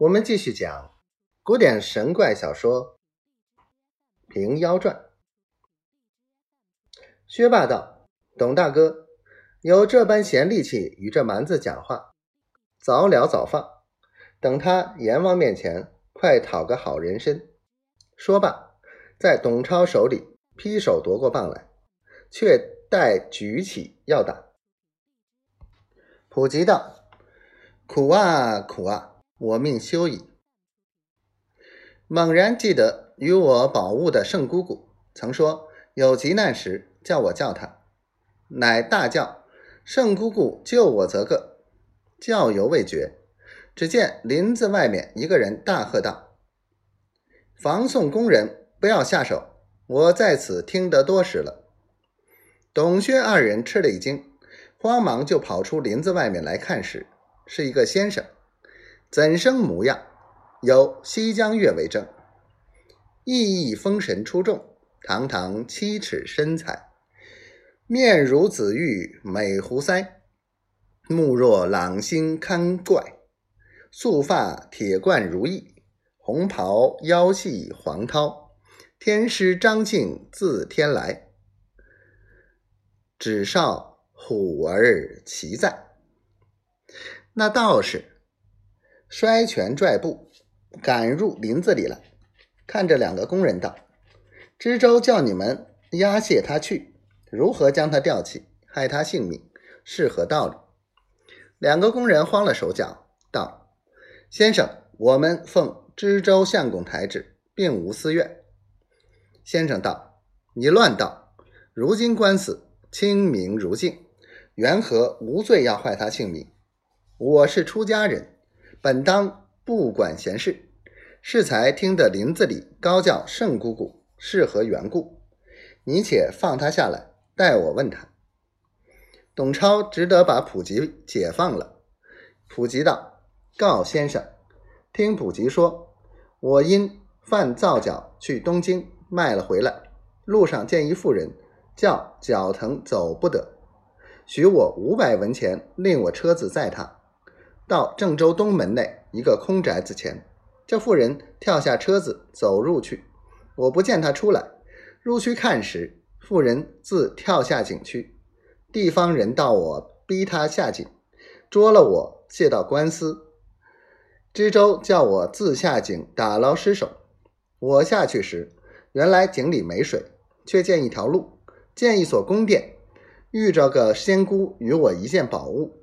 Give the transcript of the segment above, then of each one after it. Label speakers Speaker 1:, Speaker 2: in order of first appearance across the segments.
Speaker 1: 我们继续讲古典神怪小说《平妖传》。薛霸道：“董大哥有这般闲力气与这蛮子讲话，早了早放，等他阎王面前快讨个好人参。”说罢，在董超手里劈手夺过棒来，却待举起要打。普吉道：“苦啊苦啊！”我命休矣。猛然记得与我宝物的圣姑姑曾说，有急难时叫我叫她，乃大叫：“圣姑姑救我则个！”叫犹未绝，只见林子外面一个人大喝道：“防送工人不要下手！我在此听得多时了。”董薛二人吃了一惊，慌忙就跑出林子外面来看时，是一个先生。怎生模样？有西江月为证，熠熠风神出众，堂堂七尺身材，面如紫玉美狐腮，目若朗星堪怪，素发铁冠如意，红袍腰系黄绦，天师张庆自天来，只少虎儿骑在，那道士。摔拳拽步，赶入林子里来，看着两个工人道：“知州叫你们押解他去，如何将他吊起，害他性命，是何道理？”两个工人慌了手脚，道：“先生，我们奉知州相公台旨，并无私怨。”先生道：“你乱道！如今官司清明如镜，缘何无罪要坏他性命？我是出家人。”本当不管闲事，适才听得林子里高叫圣姑姑，是何缘故？你且放他下来，待我问他。董超只得把普吉解放了。普吉道：“告先生，听普吉说，我因犯皂角去东京卖了回来，路上见一妇人，叫脚疼走不得，许我五百文钱，令我车子载他。”到郑州东门内一个空宅子前，这妇人跳下车子走入去，我不见她出来。入去看时，妇人自跳下井去。地方人道我逼他下井，捉了我，卸到官司。知州叫我自下井打捞尸首。我下去时，原来井里没水，却见一条路，见一所宫殿，遇着个仙姑与我一件宝物。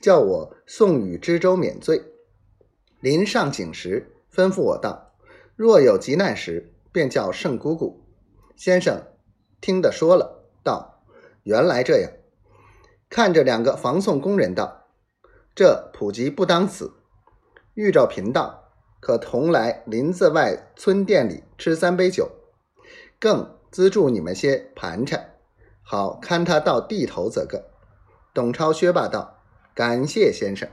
Speaker 1: 叫我送与知州免罪。临上井时，吩咐我道：“若有急难时，便叫圣姑姑。”先生听得说了，道：“原来这样。”看着两个防送工人道：“这普吉不当死，遇着贫道，可同来林子外村店里吃三杯酒，更资助你们些盘缠，好看他到地头则个。”董超、薛霸道。感谢先生。